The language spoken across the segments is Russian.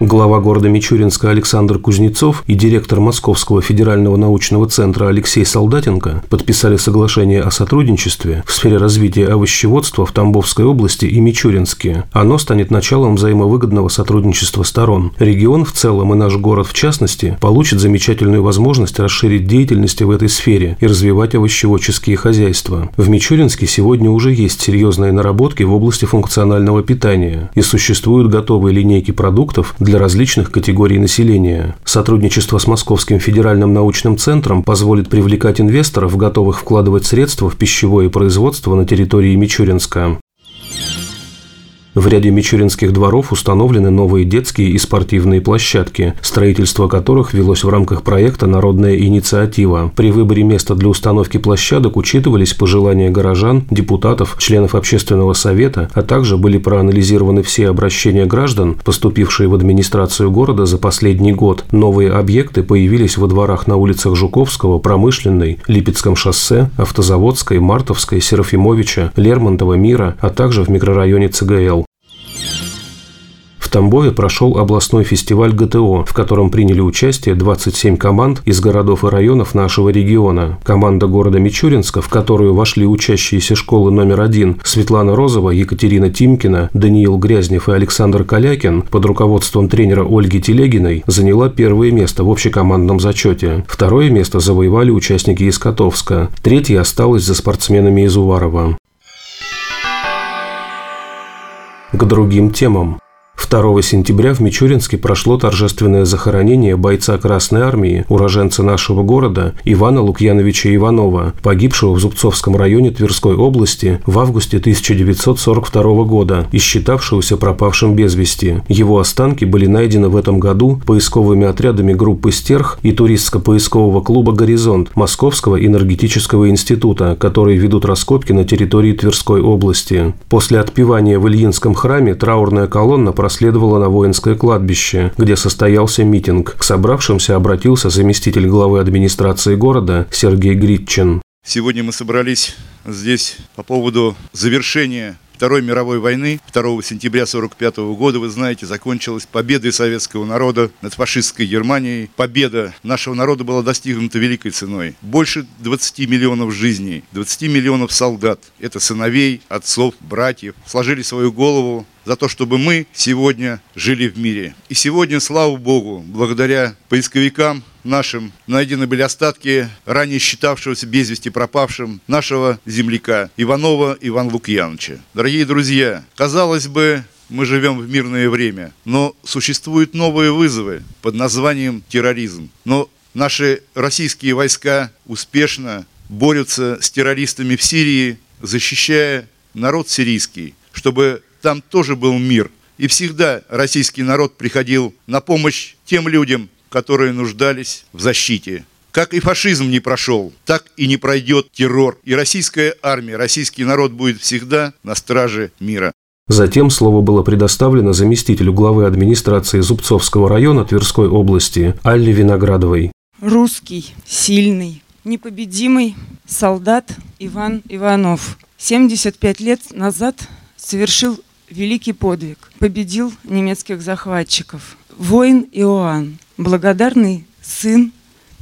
Глава города Мичуринска Александр Кузнецов и директор Московского федерального научного центра Алексей Солдатенко подписали соглашение о сотрудничестве в сфере развития овощеводства в Тамбовской области и Мичуринске. Оно станет началом взаимовыгодного сотрудничества сторон. Регион в целом и наш город в частности получит замечательную возможность расширить деятельность в этой сфере и развивать овощеводческие хозяйства. В Мичуринске сегодня уже есть серьезные наработки в области функционального питания и существуют готовые линейки продуктов для различных категорий населения. Сотрудничество с Московским федеральным научным центром позволит привлекать инвесторов, готовых вкладывать средства в пищевое производство на территории Мичуринска. В ряде мичуринских дворов установлены новые детские и спортивные площадки, строительство которых велось в рамках проекта «Народная инициатива». При выборе места для установки площадок учитывались пожелания горожан, депутатов, членов общественного совета, а также были проанализированы все обращения граждан, поступившие в администрацию города за последний год. Новые объекты появились во дворах на улицах Жуковского, Промышленной, Липецком шоссе, Автозаводской, Мартовской, Серафимовича, Лермонтова, Мира, а также в микрорайоне ЦГЛ. Тамбове прошел областной фестиваль ГТО, в котором приняли участие 27 команд из городов и районов нашего региона. Команда города Мичуринска, в которую вошли учащиеся школы номер один Светлана Розова, Екатерина Тимкина, Даниил Грязнев и Александр Калякин под руководством тренера Ольги Телегиной заняла первое место в общекомандном зачете. Второе место завоевали участники из Котовска. Третье осталось за спортсменами из Уварова. К другим темам. 2 сентября в Мичуринске прошло торжественное захоронение бойца Красной Армии, уроженца нашего города Ивана Лукьяновича Иванова, погибшего в Зубцовском районе Тверской области в августе 1942 года и считавшегося пропавшим без вести. Его останки были найдены в этом году поисковыми отрядами группы «Стерх» и туристско-поискового клуба «Горизонт» Московского энергетического института, которые ведут раскопки на территории Тверской области. После отпевания в Ильинском храме траурная колонна проследовала на воинское кладбище, где состоялся митинг. К собравшимся обратился заместитель главы администрации города Сергей Гритчин. Сегодня мы собрались здесь по поводу завершения Второй мировой войны 2 сентября 1945 года, вы знаете, закончилась победой советского народа над фашистской Германией. Победа нашего народа была достигнута великой ценой. Больше 20 миллионов жизней, 20 миллионов солдат. Это сыновей, отцов, братьев. Сложили свою голову за то, чтобы мы сегодня жили в мире. И сегодня, слава Богу, благодаря поисковикам нашим найдены были остатки ранее считавшегося без вести пропавшим нашего земляка Иванова Ивана Лукьяновича. Дорогие друзья, казалось бы, мы живем в мирное время, но существуют новые вызовы под названием терроризм. Но наши российские войска успешно борются с террористами в Сирии, защищая народ сирийский, чтобы там тоже был мир. И всегда российский народ приходил на помощь тем людям, которые нуждались в защите. Как и фашизм не прошел, так и не пройдет террор. И российская армия, российский народ будет всегда на страже мира. Затем слово было предоставлено заместителю главы администрации Зубцовского района Тверской области Алле Виноградовой. Русский, сильный, непобедимый солдат Иван Иванов 75 лет назад совершил великий подвиг. Победил немецких захватчиков. Воин Иоанн, благодарный сын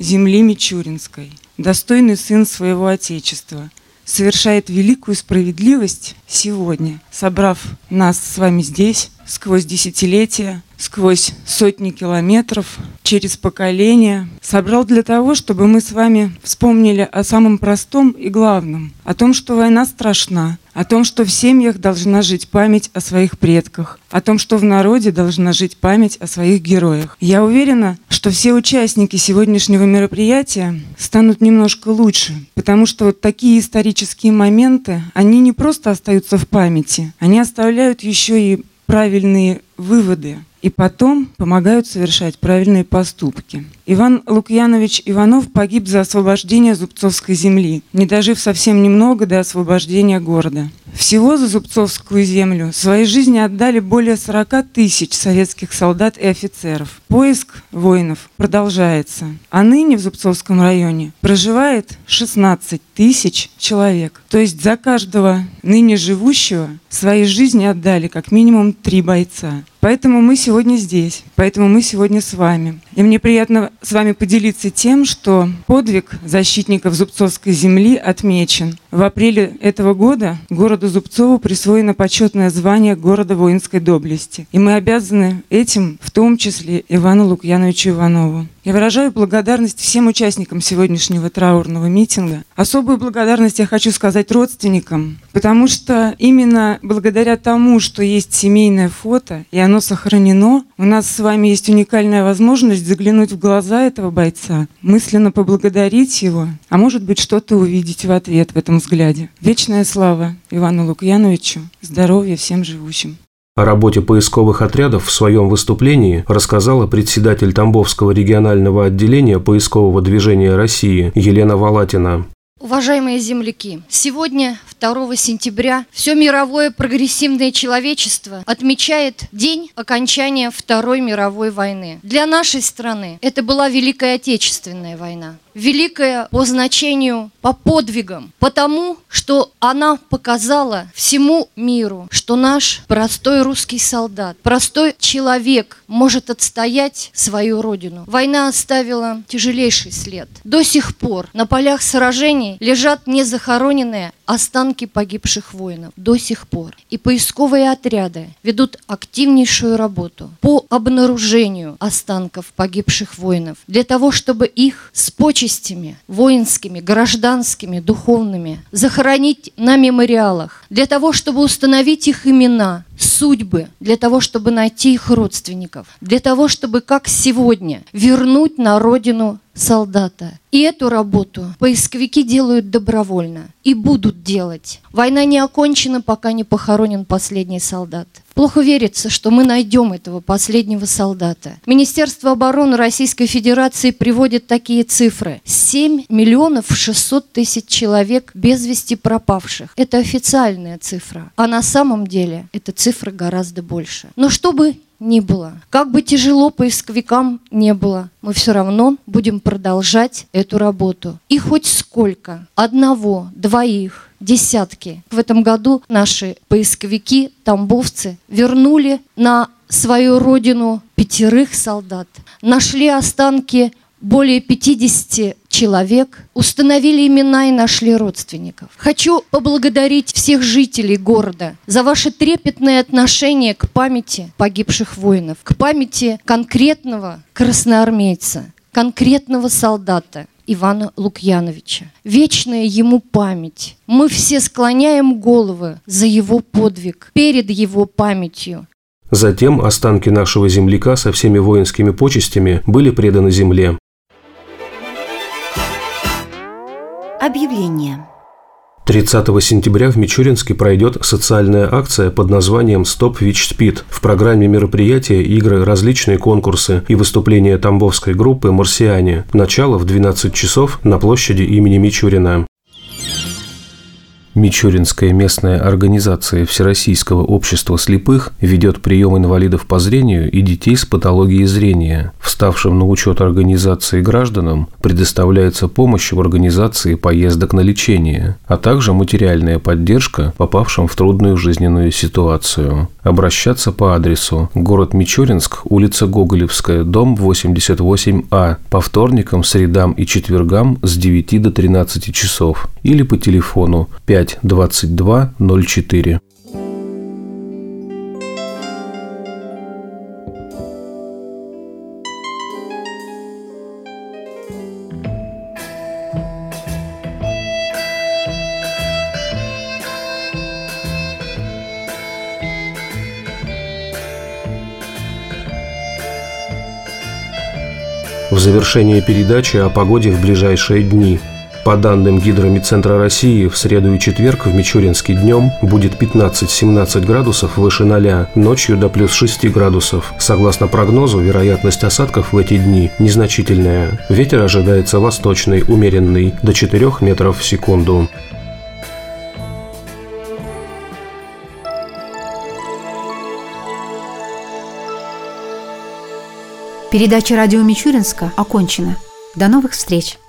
земли Мичуринской, достойный сын своего отечества, совершает великую справедливость сегодня, собрав нас с вами здесь сквозь десятилетия, сквозь сотни километров, через поколения. Собрал для того, чтобы мы с вами вспомнили о самом простом и главном, о том, что война страшна, о том, что в семьях должна жить память о своих предках, о том, что в народе должна жить память о своих героях. Я уверена, что все участники сегодняшнего мероприятия станут немножко лучше, потому что вот такие исторические моменты, они не просто остаются в памяти, они оставляют еще и правильные выводы и потом помогают совершать правильные поступки. Иван Лукьянович Иванов погиб за освобождение Зубцовской земли, не дожив совсем немного до освобождения города. Всего за Зубцовскую землю своей жизни отдали более 40 тысяч советских солдат и офицеров. Поиск воинов продолжается. А ныне в Зубцовском районе проживает 16 тысяч человек. То есть за каждого ныне живущего своей жизни отдали как минимум три бойца. Поэтому мы сегодня здесь, поэтому мы сегодня с вами. И мне приятно с вами поделиться тем, что подвиг защитников Зубцовской земли отмечен. В апреле этого года городу Зубцову присвоено почетное звание города воинской доблести. И мы обязаны этим, в том числе Ивану Лукьяновичу Иванову. Я выражаю благодарность всем участникам сегодняшнего траурного митинга. Особую благодарность я хочу сказать родственникам, потому что именно благодаря тому, что есть семейное фото, и оно сохранено, у нас с вами есть уникальная возможность заглянуть в глаза этого бойца, мысленно поблагодарить его, а может быть что-то увидеть в ответ в этом взгляде. Вечная слава Ивану Лукьяновичу, здоровья всем живущим. О работе поисковых отрядов в своем выступлении рассказала председатель Тамбовского регионального отделения поискового движения России Елена Валатина. Уважаемые земляки, сегодня, 2 сентября, все мировое прогрессивное человечество отмечает день окончания Второй мировой войны. Для нашей страны это была Великая Отечественная война великая по значению, по подвигам, потому что она показала всему миру, что наш простой русский солдат, простой человек может отстоять свою родину. Война оставила тяжелейший след. До сих пор на полях сражений лежат незахороненные останки погибших воинов. До сих пор. И поисковые отряды ведут активнейшую работу по обнаружению останков погибших воинов, для того, чтобы их с почестями воинскими, гражданскими, духовными, захоронить на мемориалах, для того, чтобы установить их имена, судьбы, для того, чтобы найти их родственников, для того, чтобы, как сегодня, вернуть на родину солдата. И эту работу поисковики делают добровольно и будут делать. Война не окончена, пока не похоронен последний солдат. Плохо верится, что мы найдем этого последнего солдата. Министерство обороны Российской Федерации приводит такие цифры. 7 миллионов 600 тысяч человек без вести пропавших. Это официальная цифра. А на самом деле эта цифра гораздо больше. Но чтобы ни было. Как бы тяжело поисковикам не было, мы все равно будем продолжать эту работу. И хоть сколько, одного, двоих, десятки. В этом году наши поисковики, тамбовцы, вернули на свою родину пятерых солдат. Нашли останки более 50 человек, установили имена и нашли родственников. Хочу поблагодарить всех жителей города за ваше трепетное отношение к памяти погибших воинов, к памяти конкретного красноармейца, конкретного солдата, Ивана Лукьяновича. Вечная ему память. Мы все склоняем головы за его подвиг, перед его памятью. Затем останки нашего земляка со всеми воинскими почестями были преданы земле. Объявление. 30 сентября в Мичуринске пройдет социальная акция под названием «Стоп ВИЧ СПИД». В программе мероприятия игры, различные конкурсы и выступления тамбовской группы «Марсиане». Начало в 12 часов на площади имени Мичурина. Мичуринская местная организация Всероссийского общества слепых ведет прием инвалидов по зрению и детей с патологией зрения. Вставшим на учет организации гражданам предоставляется помощь в организации поездок на лечение, а также материальная поддержка попавшим в трудную жизненную ситуацию. Обращаться по адресу город Мичуринск, улица Гоголевская, дом 88А, по вторникам, средам и четвергам с 9 до 13 часов или по телефону 5 5 22 04. В завершение передачи о погоде в ближайшие дни – По данным Гидромедцентра России, в среду и четверг в Мичуринске днем будет 15-17 градусов выше 0, ночью до плюс 6 градусов. Согласно прогнозу, вероятность осадков в эти дни незначительная. Ветер ожидается восточный, умеренный, до 4 метров в секунду. Передача радио Мичуринска окончена. До новых встреч!